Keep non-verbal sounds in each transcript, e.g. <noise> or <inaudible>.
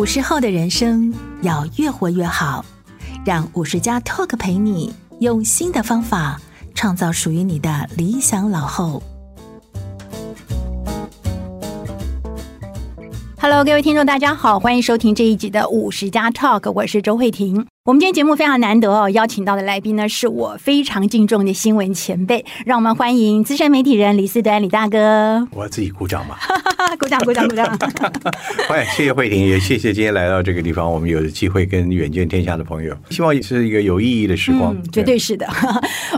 五十后的人生要越活越好，让五十加 Talk 陪你用新的方法创造属于你的理想老后。Hello，各位听众，大家好，欢迎收听这一集的五十加 Talk，我是周慧婷。我们今天节目非常难得哦，邀请到的来宾呢是我非常敬重的新闻前辈，让我们欢迎资深媒体人李思端李大哥。<laughs> 我要自己鼓掌嘛？<laughs> 鼓掌鼓掌鼓掌！<laughs> 欢迎，谢谢慧婷，也谢谢今天来到这个地方，我们有机会跟远见天下的朋友，希望也是一个有意义的时光。嗯、绝对是的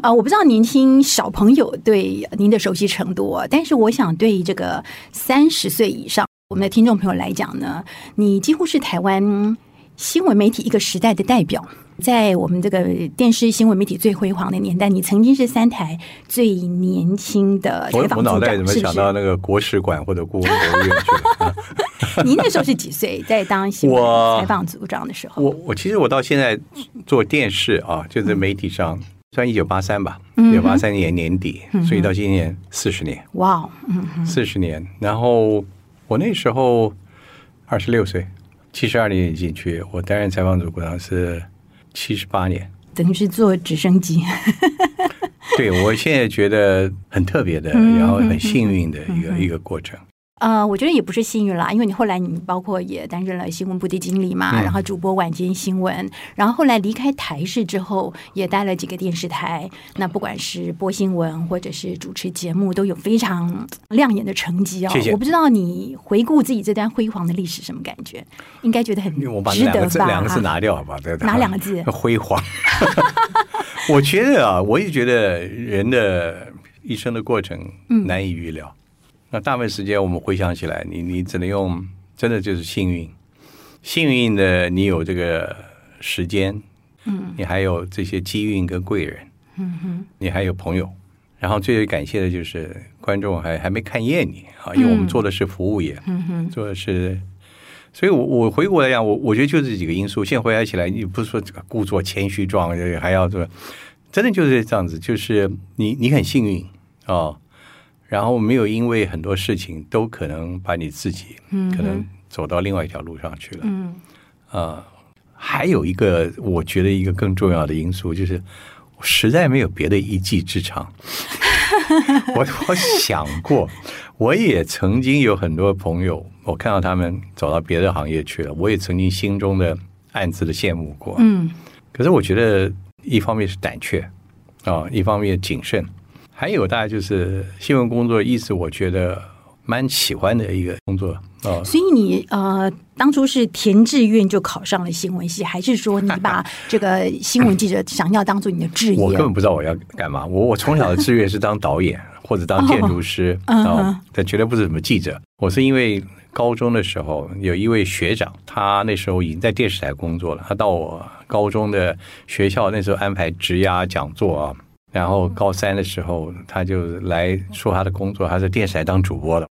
啊！我不知道年轻小朋友对您的熟悉程度，但是我想对这个三十岁以上。我们的听众朋友来讲呢，你几乎是台湾新闻媒体一个时代的代表。在我们这个电视新闻媒体最辉煌的年代，你曾经是三台最年轻的采访组长。我脑袋怎么想到那个国史馆或者故宫博物院去了？<laughs> <laughs> 您那时候是几岁？在当新闻采访组长的时候？我我其实我到现在做电视啊，就是媒体上，算一九八三吧，一九八三年年底，所以到今年四十年。哇，嗯，四十年，然后。我那时候二十六岁，七十二年进去，我担任采访组组长是七十八年，等于是坐直升机。<laughs> 对，我现在觉得很特别的，然后很幸运的一个、嗯、一个过程。呃，我觉得也不是幸运啦，因为你后来你包括也担任了新闻部的经理嘛，嗯、然后主播晚间新闻，然后后来离开台视之后，也待了几个电视台。那不管是播新闻或者是主持节目，都有非常亮眼的成绩哦。谢谢。我不知道你回顾自己这段辉煌的历史什么感觉？应该觉得很值得吧？我把两个字两个字拿掉好吧？哪两个字？<laughs> 辉煌。<laughs> 我觉得啊，我也觉得人的一生的过程难以预料。嗯那大部分时间我们回想起来，你你只能用真的就是幸运，幸运的你有这个时间，嗯，你还有这些机运跟贵人，嗯哼，你还有朋友，然后最为感谢的就是观众还还没看厌你啊，因为我们做的是服务业，嗯哼，做的是，所以我我回过来讲，我我觉得就这几个因素。现在回想起来，你不是说这个故作谦虚状，还要做，真的就是这样子，就是你你很幸运啊。然后没有因为很多事情都可能把你自己可能走到另外一条路上去了。嗯，啊、呃，还有一个我觉得一个更重要的因素就是，我实在没有别的一技之长。<laughs> 我我想过，我也曾经有很多朋友，我看到他们走到别的行业去了，我也曾经心中的暗自的羡慕过。嗯，可是我觉得一方面是胆怯啊、呃，一方面谨慎。还有大概就是新闻工作，一直我觉得蛮喜欢的一个工作哦。所以你呃，当初是填志愿就考上了新闻系，还是说你把 <laughs> 这个新闻记者想要当做你的志愿？我根本不知道我要干嘛。我我从小的志愿是当导演或者当建筑师啊，但绝对不是什么记者。我是因为高中的时候有一位学长，他那时候已经在电视台工作了，他到我高中的学校那时候安排职涯讲座啊。然后高三的时候，他就来说他的工作，他在电视台当主播了，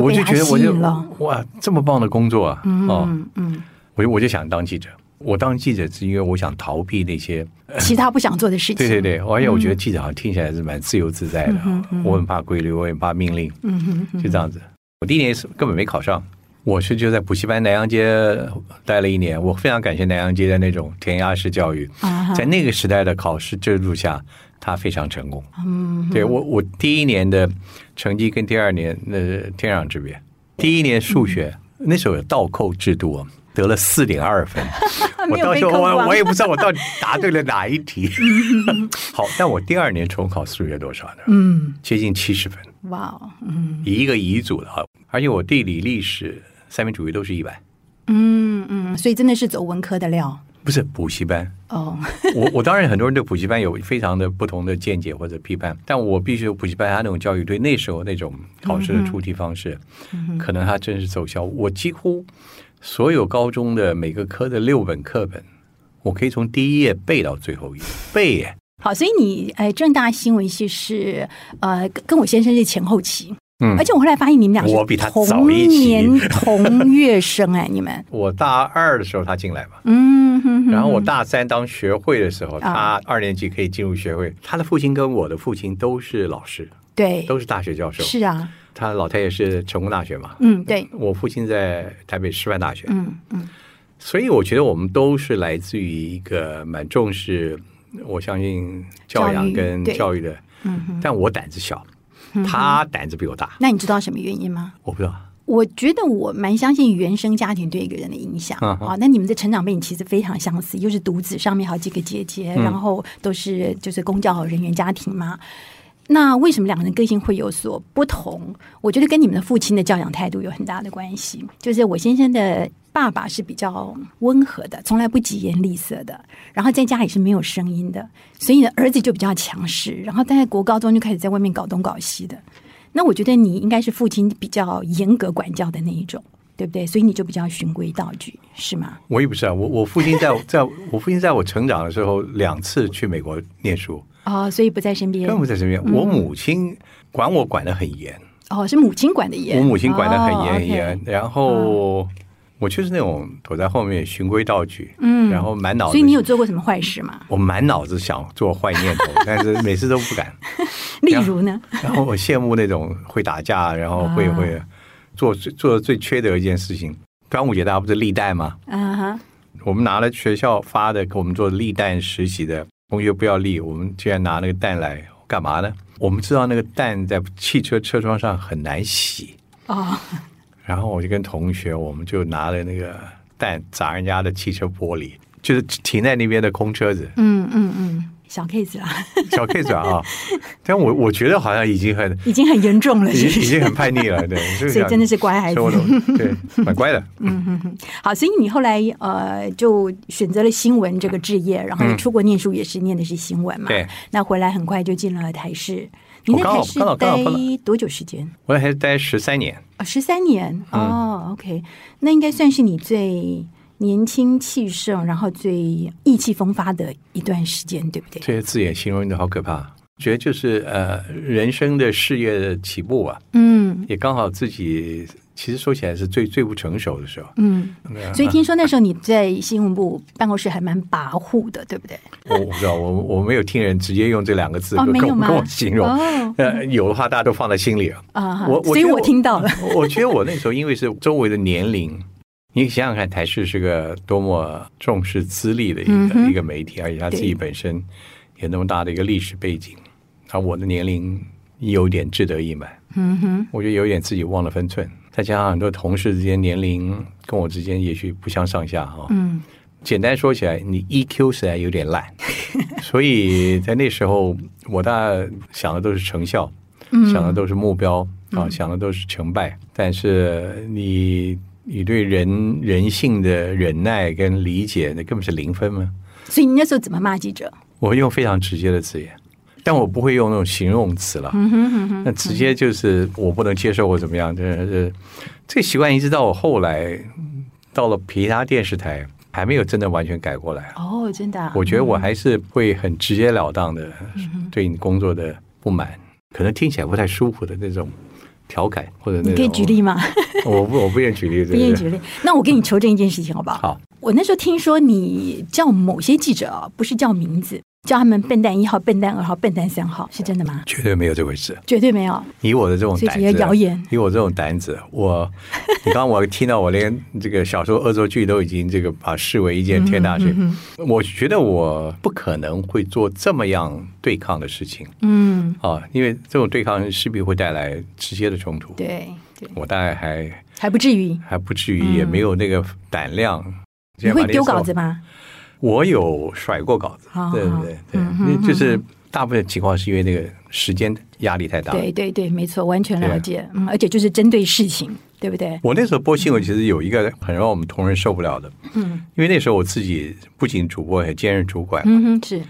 我就觉得我就哇，这么棒的工作啊！哦，嗯，我就我就想当记者。我当记者是因为我想逃避那些其他不想做的事情。对 <laughs> 对对，而且我觉得记者好像听起来是蛮自由自在的。我很怕规律，我很怕命令。嗯哼，就这样子。我第一年是根本没考上，我是就在补习班南阳街待了一年。我非常感谢南阳街的那种填鸭式教育，在那个时代的考试制度下。他非常成功，嗯，对我我第一年的成绩跟第二年那天壤之别。第一年数学那时候有倒扣制度啊，得了四点二分，<laughs> 我到时候我我也不知道我到底答对了哪一题。<laughs> 好，但我第二年重考数学多少呢？嗯，接近七十分。哇哦，嗯，一个乙组的啊，而且我地理、历史、三民主义都是一百。嗯嗯，所以真的是走文科的料。不是补习班哦。我我当然很多人对补习班有非常的不同的见解或者批判，但我必须补习班他那种教育，对那时候那种考试的出题方式，嗯、可能他真是奏效。我几乎所有高中的每个科的六本课本，我可以从第一页背到最后一页背耶。好，所以你哎，正大新闻系是呃，跟我先生是前后期。嗯，而且我后来发现你们俩我比他早一年同月生哎，你们。<laughs> 我大二的时候他进来嘛，嗯哼哼，然后我大三当学会的时候，他二年级可以进入学会。他的父亲跟我的父亲都是老师，对，都是大学教授，是啊，他老太爷是成功大学嘛，嗯，对，我父亲在台北师范大学，嗯嗯，所以我觉得我们都是来自于一个蛮重视，我相信教养跟教育的，嗯，但我胆子小。他胆子比我大，那你知道什么原因吗？我不知道。我觉得我蛮相信原生家庭对一个人的影响啊。那你们的成长背景其实非常相似，又是独子，上面好几个姐姐，然后都是就是公教人员家庭嘛。那为什么两个人个性会有所不同？我觉得跟你们的父亲的教养态度有很大的关系。就是我先生的爸爸是比较温和的，从来不疾言厉色的，然后在家里是没有声音的，所以呢，儿子就比较强势，然后在国高中就开始在外面搞东搞西的。那我觉得你应该是父亲比较严格管教的那一种，对不对？所以你就比较循规蹈矩，是吗？我也不是啊，我我父亲在 <laughs> 在我父亲在我成长的时候两次去美国念书。哦，所以不在身边，根本不在身边。我母亲管我管的很严。哦，是母亲管的严。我母亲管的很严很严，然后我就是那种躲在后面循规蹈矩，嗯，然后满脑子。所以你有做过什么坏事吗？我满脑子想做坏念头，但是 <laughs> 每次都不敢。例如呢？然后我羡慕那种会打架，然后会会做做的最缺德一件事情。端午节大家不是立蛋吗？啊哈。我们拿了学校发的给我们做立蛋实习的。同学不要立，我们居然拿那个蛋来干嘛呢？我们知道那个蛋在汽车车窗上很难洗啊，然后我就跟同学，我们就拿了那个蛋砸人家的汽车玻璃，就是停在那边的空车子。嗯嗯嗯。小 case 啦，小 case 啊，但我我觉得好像已经很已经很严重了，已经已经很叛逆了，对，<laughs> 所以真的是乖孩子，对，蛮乖的。嗯嗯嗯，好，所以你后来呃就选择了新闻这个职业，然后你出国念书也是念的是新闻嘛，对，那回来很快就进了台视，你那台是待多久时间？我还是待十三年啊，十三年哦，OK，那应该算是你最。年轻气盛，然后最意气风发的一段时间，对不对？这些字眼形容的好可怕，觉得就是呃，人生的事业的起步啊，嗯，也刚好自己其实说起来是最最不成熟的时候，嗯，所以听说那时候你在新闻部办公室还蛮跋扈的，对不对？我不知道，我我没有听人直接用这两个字跟跟我形容，呃，有的话大家都放在心里了。啊，我所以我听到了，<laughs> 我觉得我那时候因为是周围的年龄。你想想看，台视是个多么重视资历的一个、嗯、一个媒体，而且他自己本身有那么大的一个历史背景，而我的年龄有点志得意满，嗯哼，我觉得有点自己忘了分寸，再加上很多同事之间年龄跟我之间也许不相上下哈，嗯，简单说起来，你 EQ 实在有点烂，<laughs> 所以在那时候我大概想的都是成效，嗯、想的都是目标啊，想的都是成败，但是你。你对人人性的忍耐跟理解，那根本是零分吗？所以你那时候怎么骂记者？我会用非常直接的字眼，但我不会用那种形容词了。那直接就是我不能接受或怎么样，这这这习惯一直到我后来到了其他电视台，还没有真的完全改过来。哦，真的啊？我觉得我还是会很直截了当的对你工作的不满，可能听起来不太舒服的那种。调侃或者那你可以举例吗？我不我不愿意举例，<laughs> 不愿意举例。那我给你求证一件事情好不好？好。我那时候听说你叫某些记者啊，不是叫名字，叫他们笨蛋一号、笨蛋二号、笨蛋三号，是真的吗？绝对没有这回事，绝对没有。以我的这种胆子。以我这种胆子，我你刚刚我听到我连这个小时候、恶作剧都已经这个把视为一件天大事。我觉得我不可能会做这么样对抗的事情。嗯。啊，因为这种对抗势必会带来直接的冲突。对。对我大概还还不至于，还不至于，也没有那个胆量。嗯你会丢稿子吗？我有甩过稿子，对对对对，就是大部分情况是因为那个时间压力太大。对对对，没错，完全了解。嗯，而且就是针对事情。对不对？我那时候播新闻，其实有一个很让我们同仁受不了的，嗯，因为那时候我自己不仅主播，还兼任主管，嗯哼，是。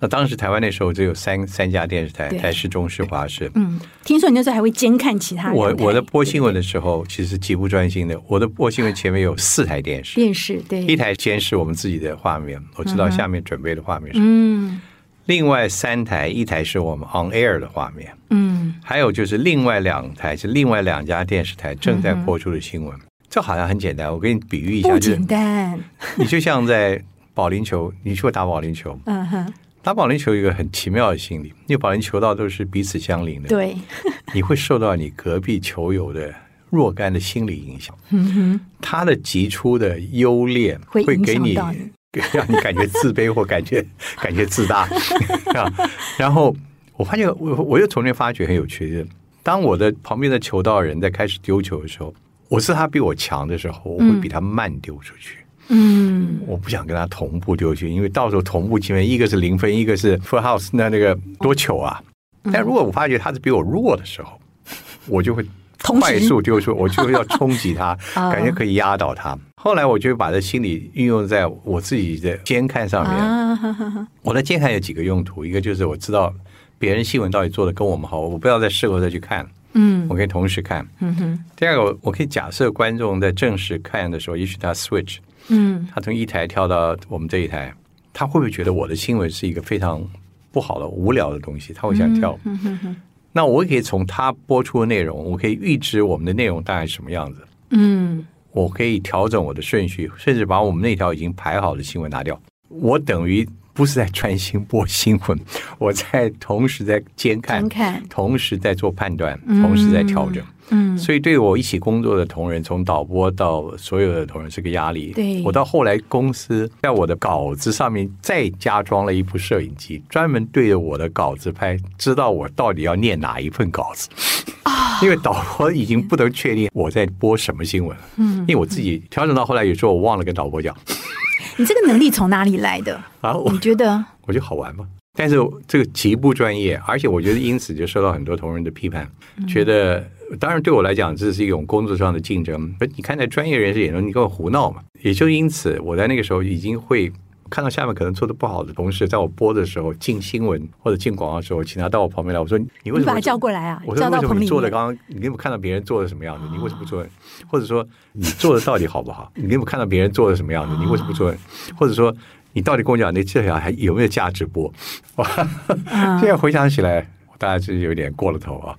那当时台湾那时候只有三三家电视台，台视、中视、华视。嗯，听说你那时候还会监看其他人。我我在播新闻的时候，其实极不专心的。我的播新闻前面有四台电视，电视对，一台监视我们自己的画面，我知道下面准备的画面是。嗯。另外三台，一台是我们 on air 的画面，嗯，还有就是另外两台是另外两家电视台正在播出的新闻。这好像很简单，我给你比喻一下，不简单。你就像在保龄球，你去过打保龄球，嗯哼。打保龄球有一个很奇妙的心理，因为保龄球道都是彼此相邻的，对，<laughs> 你会受到你隔壁球友的若干的心理影响。嗯哼，他的击出的优劣会给你，<laughs> 让你感觉自卑或感觉 <laughs> 感觉自大。然后我发现，我我又从那发觉很有趣的，当我的旁边的球道人在开始丢球的时候，我是他比我强的时候，我会比他慢丢出去。嗯嗯，我不想跟他同步丢去，因为到时候同步前面一个是零分，一个是 full house，那那个多糗啊！但如果我发觉他是比我弱的时候，我就会快速丢出，我就要冲击他，<laughs> 感觉可以压倒他。后来我就把这心理运用在我自己的监看上面。我的监看有几个用途，一个就是我知道别人新闻到底做的跟我们好，我不要在事后再去看。嗯，我可以同时看。嗯哼。第二个，我可以假设观众在正式看的时候，也许他 switch。嗯，他从一台跳到我们这一台，他会不会觉得我的新闻是一个非常不好的、无聊的东西？他会想跳。嗯哼哼。那我可以从他播出的内容，我可以预知我们的内容大概什么样子。嗯，我可以调整我的顺序，甚至把我们那条已经排好的新闻拿掉。我等于不是在专心播新闻，<laughs> 我在同时在监看，看同时在做判断，同时在调整。所以对我一起工作的同仁，从导播到所有的同仁是个压力。对，我到后来公司在我的稿子上面再加装了一部摄影机，专门对着我的稿子拍，知道我到底要念哪一份稿子。啊，因为导播已经不能确定我在播什么新闻。嗯，因为我自己调整到后来，有时候我忘了跟导播讲。你这个能力从哪里来的？啊，你觉得？我觉得好玩吗？但是这个极不专业，而且我觉得因此就受到很多同仁的批判，觉得。当然，对我来讲，这是一种工作上的竞争。而你看，在专业人士眼中，你跟我胡闹嘛？也就因此，我在那个时候已经会看到下面可能做的不好的同事，在我播的时候进新闻或者进广告的时候，请他到我旁边来。我说：“你为什么把他叫过来啊？”我说：“为什么你做的刚刚，你有没有看到别人做的什么样子？你为什么不做？或者说 <laughs> 你做的到底好不好？你有没有看到别人做的什么样子？你为什么不做？或者说你到底跟我讲，你这条还有没有价值播？”哇，<laughs> 现在回想起来，我大概是有点过了头啊。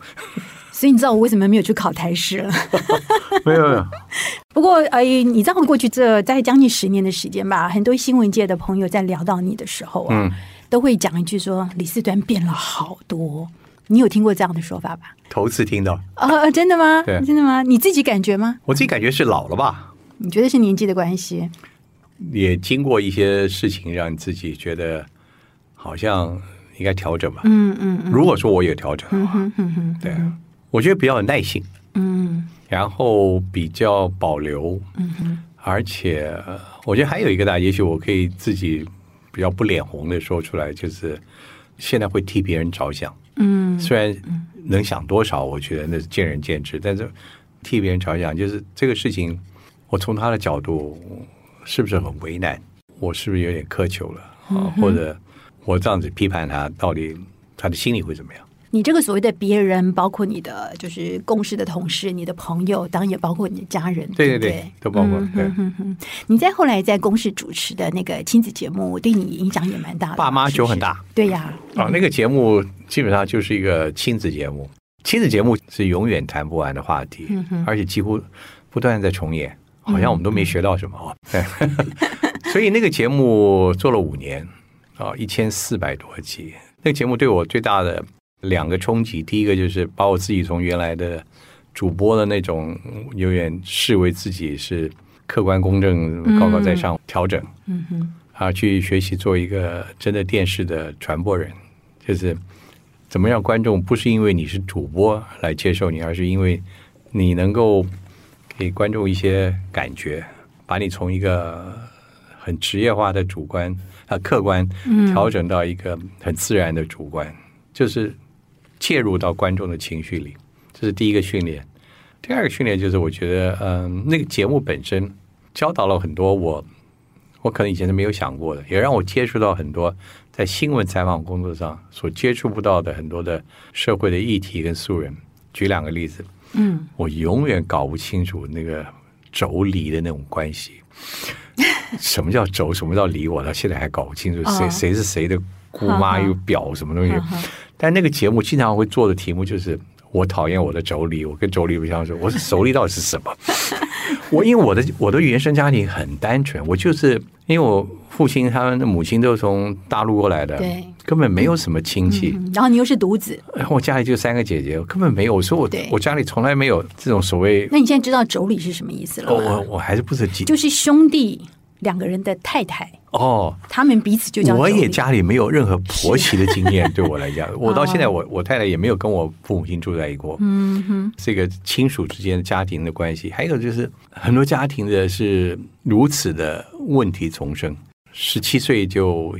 所以你知道我为什么没有去考台师了？<laughs> 没有没有。<laughs> 不过哎，你知道过去这在将近十年的时间吧，很多新闻界的朋友在聊到你的时候啊，嗯、都会讲一句说李四端变了好多。你有听过这样的说法吧？头次听到。哦，真的吗？对，真的吗？你自己感觉吗？我自己感觉是老了吧？你觉得是年纪的关系？也经过一些事情，让你自己觉得好像应该调整吧？嗯嗯。嗯，如果说我有调整的话，嗯嗯嗯，对。我觉得比较有耐性，嗯，然后比较保留，嗯哼，而且我觉得还有一个大，也许我可以自己比较不脸红的说出来，就是现在会替别人着想，嗯，虽然能想多少，我觉得那是见仁见智，但是替别人着想，就是这个事情，我从他的角度是不是很为难？我是不是有点苛求了啊？嗯，或者我这样子批判他，到底他的心里会怎么样？你这个所谓的别人，包括你的就是共事的同事、你的朋友，当然也包括你的家人，对对对，都包括。对、嗯哼哼，你在后来在公司主持的那个亲子节目，对你影响也蛮大的。爸妈酒很大，对呀。啊，那个节目基本上就是一个亲子节目，亲子节目是永远谈不完的话题，嗯、而且几乎不断在重演，好像我们都没学到什么 <laughs> <laughs> 所以那个节目做了五年啊，一千四百多集。那个节目对我最大的。两个冲击，第一个就是把我自己从原来的主播的那种有点视为自己是客观公正、高高在上调整，嗯哼，啊去学习做一个真的电视的传播人，就是怎么让观众不是因为你是主播来接受你，而是因为你能够给观众一些感觉，把你从一个很职业化的主观啊客观调整到一个很自然的主观，就是。介入到观众的情绪里，这是第一个训练。第二个训练就是，我觉得，嗯，那个节目本身教导了很多我，我可能以前是没有想过的，也让我接触到很多在新闻采访工作上所接触不到的很多的社会的议题跟素人。举两个例子，嗯，我永远搞不清楚那个妯娌的那种关系，什么叫妯，什么叫娌，我到现在还搞不清楚谁谁是谁的姑妈又表什么东西。但那个节目经常会做的题目就是。我讨厌我的妯娌，我跟妯娌不相识。我是妯娌到底是什么？<laughs> 我因为我的我的原生家庭很单纯，我就是因为我父亲他们的母亲都是从大陆过来的，对，根本没有什么亲戚。嗯、然后你又是独子，然后我家里就三个姐姐，根本没有。我说我我家里从来没有这种所谓。那你现在知道妯娌是什么意思了？我我还是不是记，就是兄弟。两个人的太太哦，他们彼此就叫。我也家里没有任何婆媳的经验，<laughs> 对我来讲，我到现在我我太太也没有跟我父母亲住在一起过。嗯哼，这个亲属之间的家庭的关系，还有就是很多家庭的是如此的问题丛生，十七岁就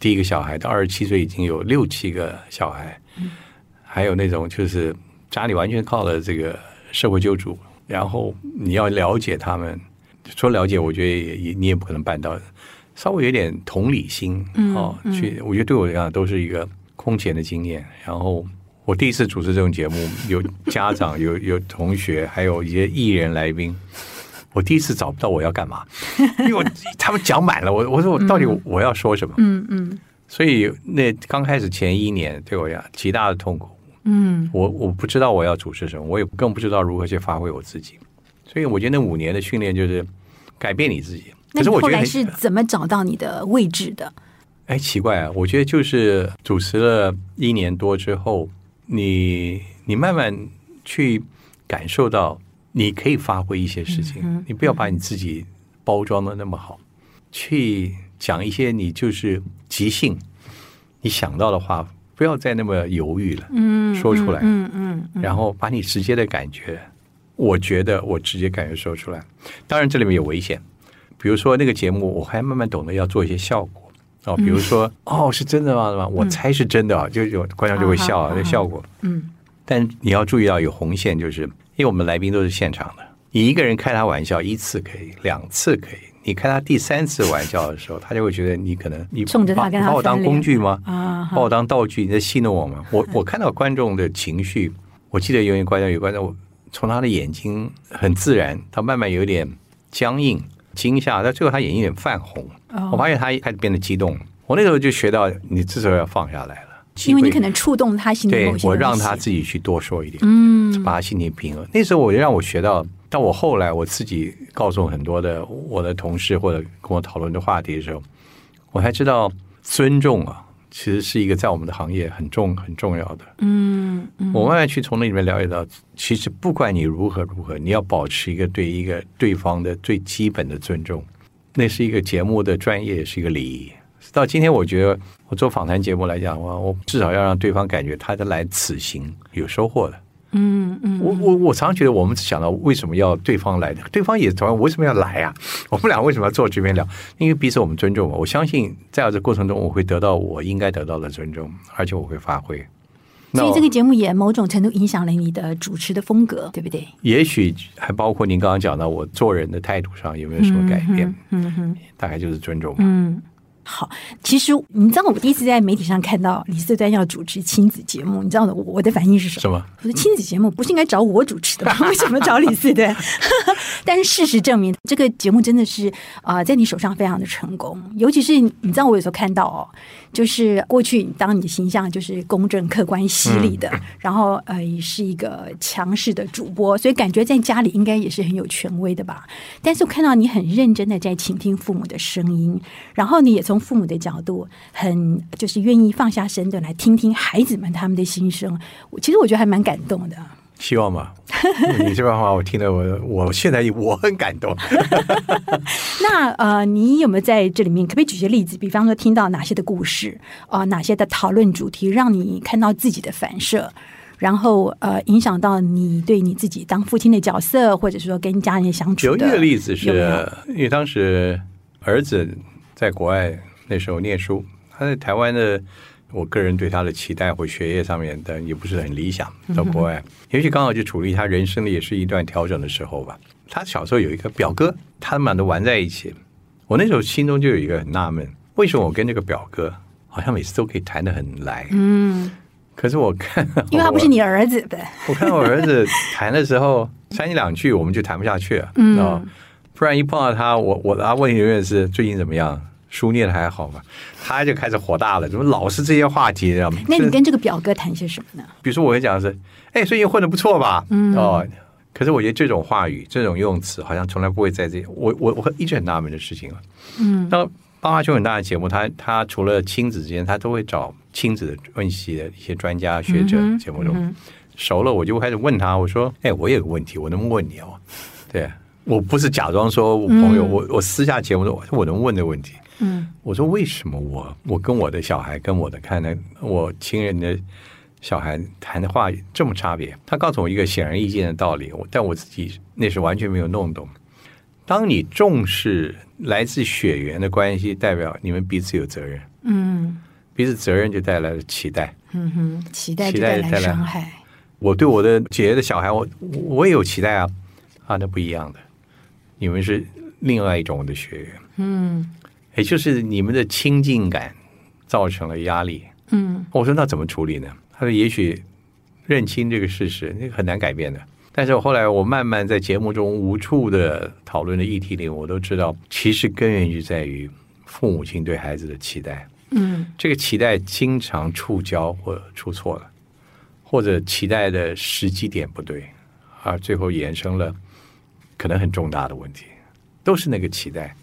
第一个小孩，到二十七岁已经有六七个小孩，还有那种就是家里完全靠了这个社会救助，然后你要了解他们。说了解，我觉得也也你也不可能办到，稍微有点同理心哦，去我觉得对我来讲都是一个空前的经验。然后我第一次主持这种节目，有家长、有有同学，还有一些艺人来宾，我第一次找不到我要干嘛，<laughs> 因为我他们讲满了，我我说我到底我要说什么？嗯嗯。所以那刚开始前一年对我讲极大的痛苦。嗯，我我不知道我要主持什么，我也更不知道如何去发挥我自己。所以我觉得那五年的训练就是改变你自己。可是我觉得后来是怎么找到你的位置的？哎，奇怪啊！我觉得就是主持了一年多之后，你你慢慢去感受到你可以发挥一些事情。嗯嗯、你不要把你自己包装的那么好，去讲一些你就是即兴，你想到的话，不要再那么犹豫了。嗯，说出来。嗯嗯，嗯，然后把你直接的感觉。我觉得我直接感觉说出来，当然这里面有危险。比如说那个节目，我还慢慢懂得要做一些效果哦。比如说，哦，是真的吗？我猜是真的啊，就有观众就会笑啊，那效果。嗯。但你要注意到有红线，就是因为我们来宾都是现场的，你一个人开他玩笑一次可以，两次可以，你开他第三次玩笑的时候，他就会觉得你可能你冲着他跟他把我当工具吗？啊，把我当道具，你在戏弄我吗？我我看到观众的情绪，我记得有一个观众有观众。从他的眼睛很自然，他慢慢有点僵硬、惊吓，到最后他眼睛有点泛红。Oh. 我发现他开始变得激动。我那时候就学到，你这时候要放下来了，因为你可能触动他心里。对，我让他自己去多说一点，嗯，把他心情平衡。那时候我就让我学到，到我后来我自己告诉很多的我的同事或者跟我讨论的话题的时候，我才知道尊重啊。其实是一个在我们的行业很重很重要的。嗯，嗯，我慢慢去从那里面了解到，其实不管你如何如何，你要保持一个对一个对方的最基本的尊重，那是一个节目的专业，也是一个礼仪。到今天，我觉得我做访谈节目来讲，我我至少要让对方感觉他的来此行有收获的。嗯嗯，我我我常常觉得，我们只想到为什么要对方来的，对方也同样为什么要来啊？我们俩为什么要坐这边聊？因为彼此我们尊重嘛。我相信在这过程中，我会得到我应该得到的尊重，而且我会发挥。所以这个节目也某种程度影响了你的主持的风格，对不对？也许还包括您刚刚讲到我做人的态度上有没有什么改变？嗯哼，嗯，大概就是尊重。嗯。好，其实你知道，我第一次在媒体上看到李四端要主持亲子节目，你知道的，我的反应是什么？什么？我说亲子节目不是应该找我主持的吗？<laughs> 为什么找李四端？<laughs> 但是事实证明，这个节目真的是啊、呃，在你手上非常的成功。尤其是你知道，我有时候看到哦，就是过去当你的形象就是公正、客观、犀利的，嗯、然后呃也，是一个强势的主播，所以感觉在家里应该也是很有权威的吧。但是我看到你很认真的在倾听父母的声音，然后你也从从父母的角度，很就是愿意放下身段来听听孩子们他们的心声。我其实我觉得还蛮感动的。希望吧，<laughs> 你这番话我听了，我我现在我很感动。<laughs> 那呃，你有没有在这里面可不可以举些例子？比方说，听到哪些的故事啊、呃，哪些的讨论主题，让你看到自己的反射，然后呃，影响到你对你自己当父亲的角色，或者说跟家人相处的。有一个例子是，有有因为当时儿子。在国外那时候念书，他在台湾的我个人对他的期待或学业上面的也不是很理想。到国外，也许刚好就处理他人生的也是一段调整的时候吧。他小时候有一个表哥，他们俩都玩在一起。我那时候心中就有一个很纳闷：为什么我跟这个表哥好像每次都可以谈得很来？嗯。可是我看，因为他不是你儿子的。<laughs> 我看我儿子谈的时候，三言两句我们就谈不下去了。嗯。不然一碰到他，我我的问题永远是最近怎么样，书念的还好嘛？他就开始火大了，怎么老是这些话题？知道吗？那你跟这个表哥谈些什么呢？比如说，我会讲的是，哎，最近混的不错吧？嗯。哦。可是我觉得这种话语、这种用词，好像从来不会在这。我我我一直很纳闷的事情啊。嗯。那爸妈就很大的节目，他他除了亲子之间，他都会找亲子的问题的一些专家学者节目中、嗯嗯、熟了，我就开始问他，我说：“哎，我有个问题，我能不能问你哦？”对。我不是假装说我朋友，嗯、我我私下节目说我能问的问题。嗯，我说为什么我我跟我的小孩跟我的看的我亲人的小孩谈的话这么差别？他告诉我一个显而易见的道理，但我自己那是完全没有弄懂。当你重视来自血缘的关系，代表你们彼此有责任。嗯，彼此责任就带来了期待。嗯哼，期待就带来伤害。我对我的姐姐的小孩，我我也有期待啊，啊，那不一样的。你们是另外一种的血缘，嗯，也就是你们的亲近感造成了压力，嗯，我说那怎么处理呢？他说也许认清这个事实，那个很难改变的。但是后来我慢慢在节目中无处的讨论的议题里，我都知道，其实根源就在于父母亲对孩子的期待，嗯，这个期待经常触礁或出错了，或者期待的时机点不对，而最后衍生了。可能很重大的问题，都是那个期待。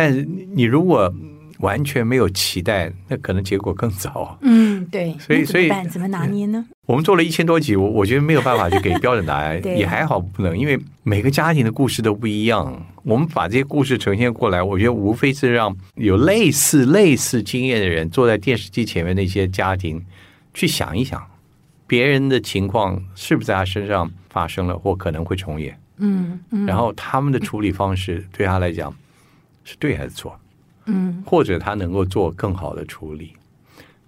但是你如果完全没有期待，那可能结果更糟。嗯，对。<laughs> 所以，所以怎么拿捏呢？我们做了一千多集，我我觉得没有办法去给标准答案，<laughs> 对也还好不能，因为每个家庭的故事都不一样。我们把这些故事呈现过来，我觉得无非是让有类似类似经验的人坐在电视机前面那些家庭去想一想，别人的情况是不是在他身上发生了，或可能会重演。嗯，嗯，然后他们的处理方式对他来讲是对还是错？嗯，或者他能够做更好的处理，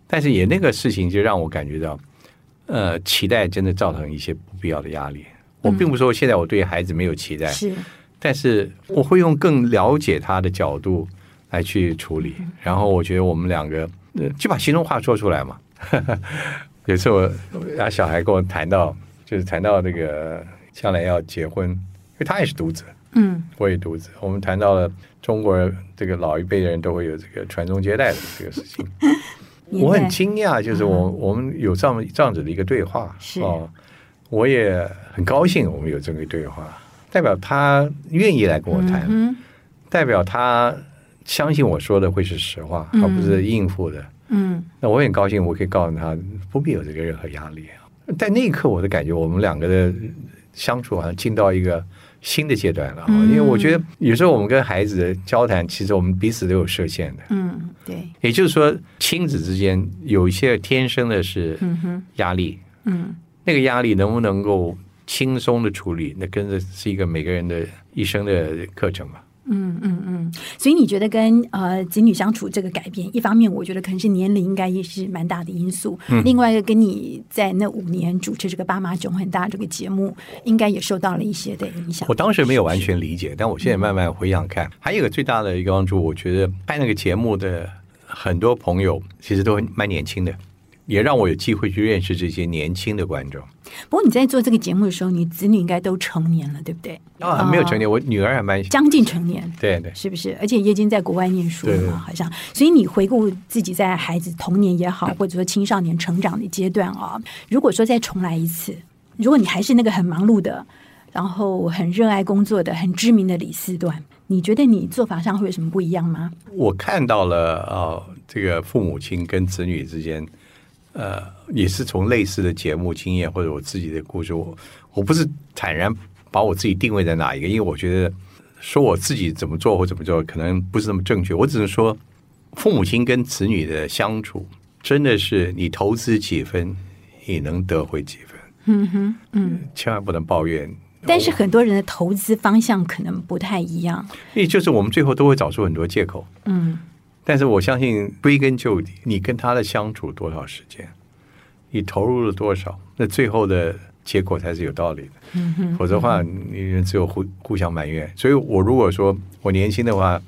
但是也那个事情就让我感觉到，呃，期待真的造成一些不必要的压力。我并不说现在我对孩子没有期待，是，但是我会用更了解他的角度来去处理。然后我觉得我们两个就把心中话说出来嘛。<laughs> 有次我家小孩跟我谈到，就是谈到那个。将来要结婚，因为他也是独子，嗯，我也独子。我们谈到了中国人这个老一辈的人都会有这个传宗接代的这个事情，<laughs> 我很惊讶，就是我、嗯、我们有这样这样子的一个对话，是。哦，我也很高兴我们有这个对话，代表他愿意来跟我谈，嗯、代表他相信我说的会是实话，嗯、而不是应付的，嗯，那我很高兴，我可以告诉他不必有这个任何压力。在那一刻，我的感觉，我们两个的。相处好像进到一个新的阶段了，嗯、因为我觉得有时候我们跟孩子的交谈，其实我们彼此都有设限的。嗯，对。也就是说，亲子之间有一些天生的是压力。嗯，嗯那个压力能不能够轻松的处理，那跟着是一个每个人的一生的课程嘛。嗯嗯嗯，所以你觉得跟呃子女相处这个改变，一方面我觉得可能是年龄应该也是蛮大的因素，嗯、另外一个跟你在那五年主持这个《爸妈囧很大》这个节目，应该也受到了一些的影响。我当时没有完全理解，但我现在慢慢回想看，嗯、还有一个最大的一个帮助，我觉得拍那个节目的很多朋友其实都蛮年轻的。也让我有机会去认识这些年轻的观众。不过你在做这个节目的时候，你子女应该都成年了，对不对？啊，没有成年，我女儿还蛮将近成年，对对，是不是？而且也已经在国外念书了好像。所以你回顾自己在孩子童年也好，或者说青少年成长的阶段啊，如果说再重来一次，如果你还是那个很忙碌的，然后很热爱工作的、很知名的李四段，你觉得你做法上会有什么不一样吗？我看到了啊、哦，这个父母亲跟子女之间。呃，也是从类似的节目经验或者我自己的故事，我我不是坦然把我自己定位在哪一个，因为我觉得说我自己怎么做或怎么做可能不是那么正确。我只能说，父母亲跟子女的相处，真的是你投资几分，你能得回几分。嗯哼，嗯，千万不能抱怨。但是很多人的投资方向可能不太一样，因为就是我们最后都会找出很多借口。嗯。但是我相信归根究底，你跟他的相处多少时间，你投入了多少，那最后的结果才是有道理的。嗯，否则的话，你只有互互相埋怨。所以我如果说我年轻的话，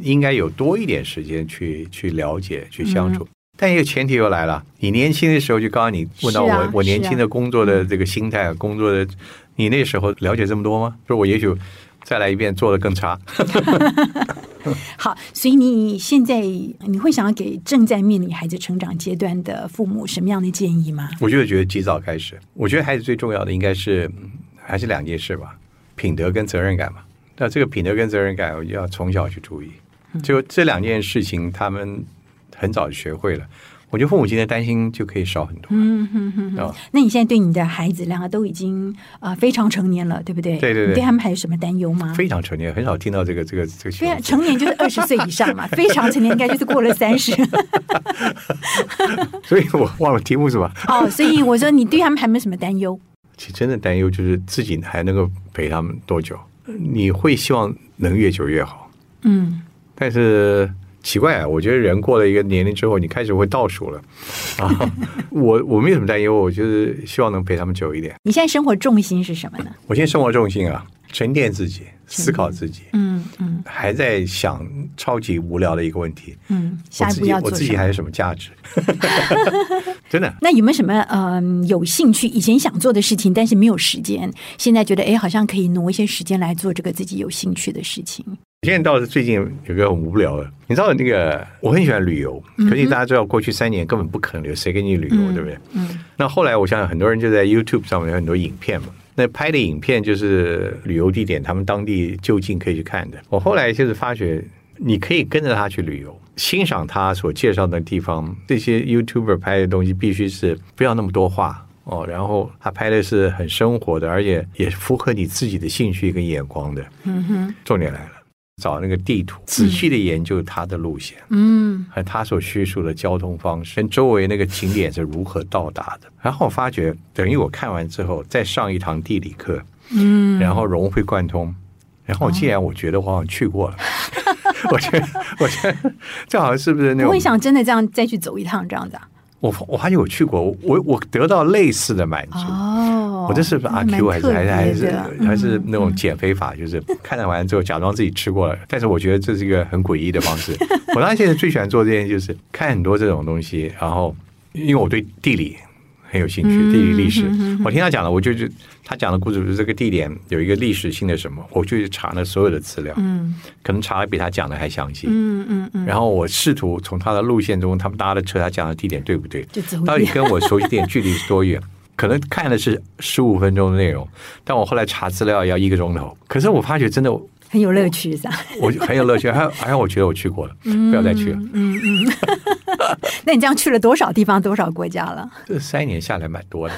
应该有多一点时间去去了解、去相处。但一个前提又来了，你年轻的时候，就刚刚你问到我，我年轻的工作的这个心态，啊工作的，你那时候了解这么多吗？说我也许。再来一遍，做的更差。<laughs> <laughs> 好，所以你现在你会想要给正在面临孩子成长阶段的父母什么样的建议吗？我就觉得及早开始。我觉得孩子最重要的应该是还是两件事吧，品德跟责任感嘛。那这个品德跟责任感，我要从小去注意。就这两件事情，他们很早就学会了。我觉得父母亲的担心就可以少很多。嗯哼哼哼。那你现在对你的孩子两个都已经啊、呃、非常成年了，对不对？对对对。你对他们还有什么担忧吗？非常成年，很少听到这个这个这个。成年就是二十岁以上嘛，<laughs> 非常成年应该就是过了三十。<laughs> 所以我忘了题目是吧？哦，所以我说你对他们还没有什么担忧？其实真的担忧就是自己还能够陪他们多久？你会希望能越久越好。嗯。但是。奇怪啊！我觉得人过了一个年龄之后，你开始会倒数了 <laughs> 啊！我我没有什么担忧，我就是希望能陪他们久一点。你现在生活重心是什么呢？我现在生活重心啊，沉淀自己，思考自己。嗯嗯，还在想超级无聊的一个问题。嗯，下一步要？我自己还有什么价值？<laughs> <laughs> 真的？那有没有什么嗯、呃、有兴趣以前想做的事情，但是没有时间，现在觉得哎，好像可以挪一些时间来做这个自己有兴趣的事情？现在倒是最近有个很无聊的，你知道那个我很喜欢旅游，可是大家知道过去三年根本不可能有谁跟你旅游，对不对？嗯。那后来我想想，很多人就在 YouTube 上面有很多影片嘛，那拍的影片就是旅游地点，他们当地就近可以去看的。我后来就是发觉，你可以跟着他去旅游，欣赏他所介绍的地方。这些 YouTuber 拍的东西必须是不要那么多话哦，然后他拍的是很生活的，而且也符合你自己的兴趣跟眼光的。嗯哼。重点来了。找那个地图，仔细的研究他的路线，嗯，和他所叙述的交通方式，跟周围那个景点是如何到达的。然后我发觉，等于我看完之后，再上一堂地理课，嗯，然后融会贯通。然后既然我觉得我好像去过了，<laughs> 我觉得，我觉得这好像是不是那种？我会想真的这样再去走一趟这样子啊？我我发现我去过，我我得到类似的满足。哦，我这是不是阿 Q 还是还是还是还是那种减肥法？就是看了完之后假装自己吃过了，但是我觉得这是一个很诡异的方式。<laughs> 我当然现在最喜欢做这件，就是看很多这种东西，然后因为我对地理。很有兴趣地理历史，我听他讲了，我就就他讲的故事，就是这个地点有一个历史性的什么，我就去查了所有的资料，嗯，可能查的比他讲的还详细，嗯嗯嗯，然后我试图从他的路线中，他们搭的车，他讲的地点对不对？到底跟我熟悉点距离是多远？可能看的是十五分钟的内容，但我后来查资料要一个钟头，可是我发觉真的。很有乐趣，是吧？我很有乐趣，还还有我觉得我去过了，不要再去了。嗯嗯。<laughs> 那你这样去了多少地方，多少国家了？这三年下来蛮多的。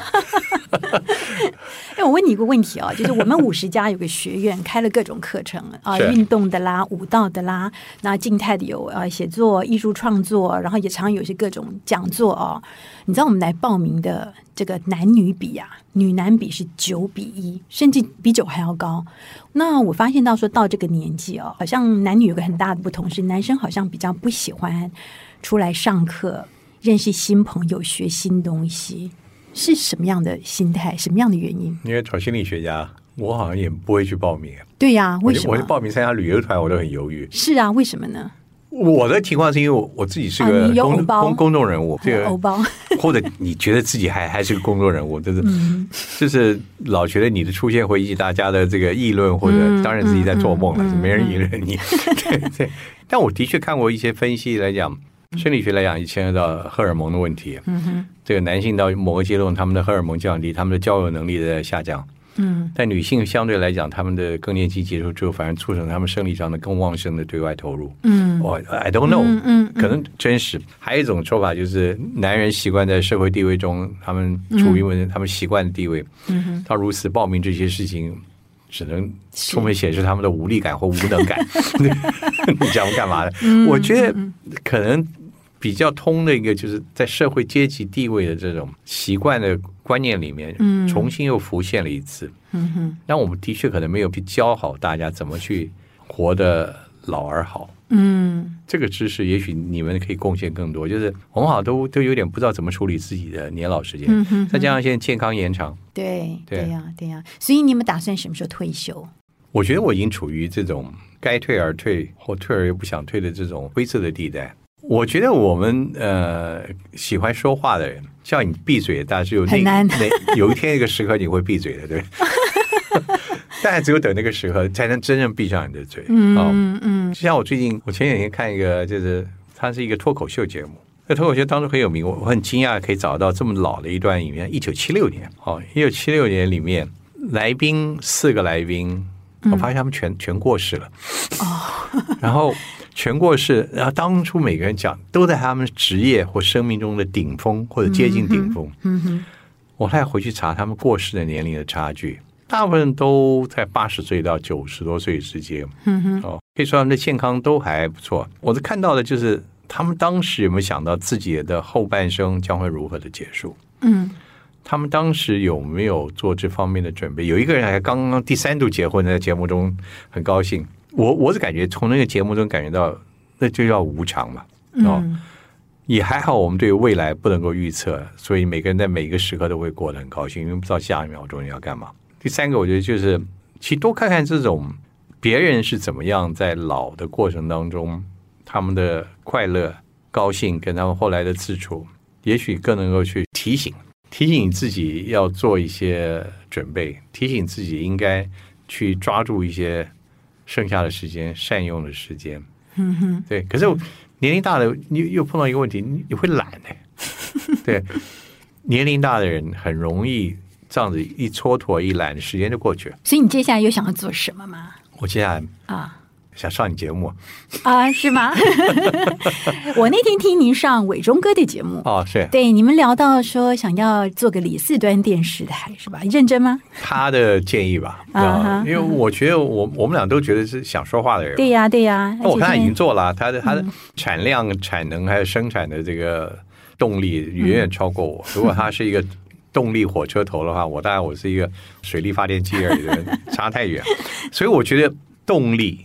哎，我问你一个问题啊，就是我们五十家有个学院开了各种课程啊，<laughs> 运动的啦，舞蹈的啦，那静态的有啊，写作、艺术创作，然后也常有些各种讲座哦。你知道我们来报名的这个男女比啊，女男比是九比一，甚至比九还要高。那我发现到说到这个年纪哦，好像男女有个很大的不同，是男生好像比较不喜欢出来上课，认识新朋友，学新东西。是什么样的心态？什么样的原因？因为找心理学家，我好像也不会去报名。对呀，为什么？我报名参加旅游团，我都很犹豫。是啊，为什么呢？我的情况是因为我我自己是个公公公众人物，这个欧包，<laughs> 或者你觉得自己还还是个公众人物，就是就是老觉得你的出现会引起大家的这个议论，或者当然自己在做梦了，没人议论你。<laughs> 对对，但我的确看过一些分析来讲。生理学来讲，也牵涉到荷尔蒙的问题。嗯哼，这个男性到某个阶段，他们的荷尔蒙降低，他们的交友能力在下降。嗯，但女性相对来讲，她们的更年期结束之后，反而促成她们生理上的更旺盛的对外投入。嗯，我 I don't know，嗯，可能真实。还有一种说法就是，男人习惯在社会地位中，他们处于他们习惯的地位。嗯，他如此报名这些事情，只能充分显示他们的无力感或无能感。<laughs> 你讲我干嘛的？我觉得可能。比较通的一个，就是在社会阶级地位的这种习惯的观念里面，嗯重新又浮现了一次。嗯哼，那我们的确可能没有去教好大家怎么去活得老而好。嗯，这个知识也许你们可以贡献更多。就是我们好像都都有点不知道怎么处理自己的年老时间，嗯哼哼再加上现在健康延长，对对对呀、对呀、所以你们打算什么时候退休？我觉得我已经处于这种该退而退，或退而又不想退的这种灰色的地带。我觉得我们呃喜欢说话的人，叫你闭嘴，但是有那那有一天一个时刻你会闭嘴的，对。<laughs> 但只有等那个时刻，才能真正闭上你的嘴。嗯哦嗯就像我最近，我前两天看一个，就是它是一个脱口秀节目。那脱口秀当中很有名，我我很惊讶可以找到这么老的一段影片。一九七六年，哦，一九七六年里面来宾四个来宾，我发现他们全、嗯、全过世了。哦，<laughs> 然后全过世，然后当初每个人讲都在他们职业或生命中的顶峰或者接近顶峰。嗯哼，我还回去查他们过世的年龄的差距。大部分都在八十岁到九十多岁之间，嗯哼，哦，可以说他们的健康都还不错。我是看到的就是他们当时有没有想到自己的后半生将会如何的结束？嗯，他们当时有没有做这方面的准备？有一个人还刚刚第三度结婚，在节目中很高兴。我我是感觉从那个节目中感觉到，那就叫无常嘛。哦，嗯、也还好，我们对未来不能够预测，所以每个人在每一个时刻都会过得很高兴，因为不知道下一秒钟你要干嘛。第三个，我觉得就是，其实多看看这种别人是怎么样在老的过程当中，他们的快乐、高兴，跟他们后来的自处，也许更能够去提醒，提醒自己要做一些准备，提醒自己应该去抓住一些剩下的时间，善用的时间。嗯哼，对。可是年龄大的，你又碰到一个问题，你会懒呢？<laughs> 对，年龄大的人很容易。这样子一蹉跎一懒，时间就过去了。所以你接下来又想要做什么吗？我接下来啊，想上你节目啊，是吗？<laughs> 我那天听您上伟忠哥的节目哦，是对你们聊到说想要做个李四端电视台，是吧？认真吗？他的建议吧，<laughs> 啊，因为我觉得我我们俩都觉得是想说话的人，对呀，对呀。那我看他已经做了，他的他的产量、产能还有生产的这个动力远远超过我。如果他是一个。动力火车头的话，我当然我是一个水力发电机而已，<laughs> 差太远。所以我觉得动力，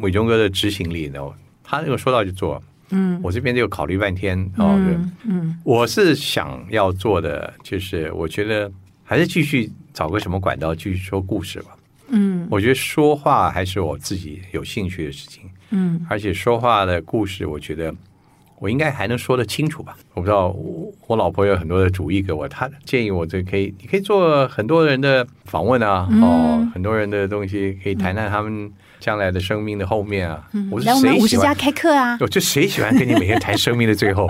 伟忠哥的执行力呢，他那个说到就做。嗯，我这边就考虑半天哦。嗯嗯，我是想要做的，就是我觉得还是继续找个什么管道继续说故事吧。嗯，我觉得说话还是我自己有兴趣的事情。嗯，而且说话的故事，我觉得。我应该还能说得清楚吧？我不知道，我老婆有很多的主意给我，她建议我这可以，你可以做很多人的访问啊，嗯、哦，很多人的东西可以谈谈他们将来的生命的后面啊。嗯、我说谁喜欢？五十家开课啊？我就谁喜欢跟你每天谈生命的最后？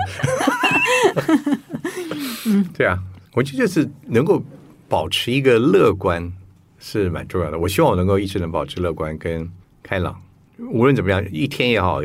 嗯，<laughs> 对啊，我觉得就是能够保持一个乐观是蛮重要的。我希望我能够一直能保持乐观跟开朗，无论怎么样，一天也好。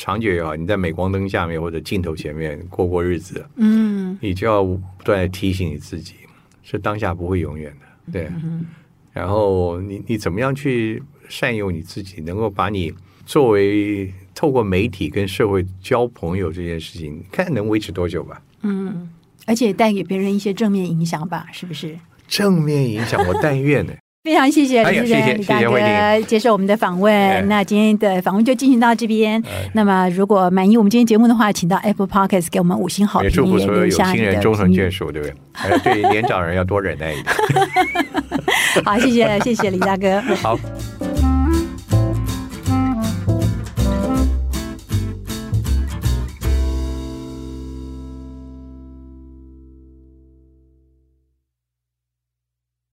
长久也好，你在镁光灯下面或者镜头前面过过日子，嗯，你就要不断的提醒你自己，是当下不会永远的，对。嗯、然后你你怎么样去善用你自己，能够把你作为透过媒体跟社会交朋友这件事情，看能维持多久吧？嗯，而且带给别人一些正面影响吧？是不是？正面影响，我但愿呢。<laughs> 非常谢谢李人、哎、李大哥接受我们的访问。哎、那今天的访问就进行到这边。哎、那么如果满意我们今天节目的话，请到 Apple Podcast 给我们五星好评，祝福所有有情人终成眷属，对不对？还 <laughs> 有对年长人要多忍耐一点。<laughs> 好，谢谢谢谢李大哥。好。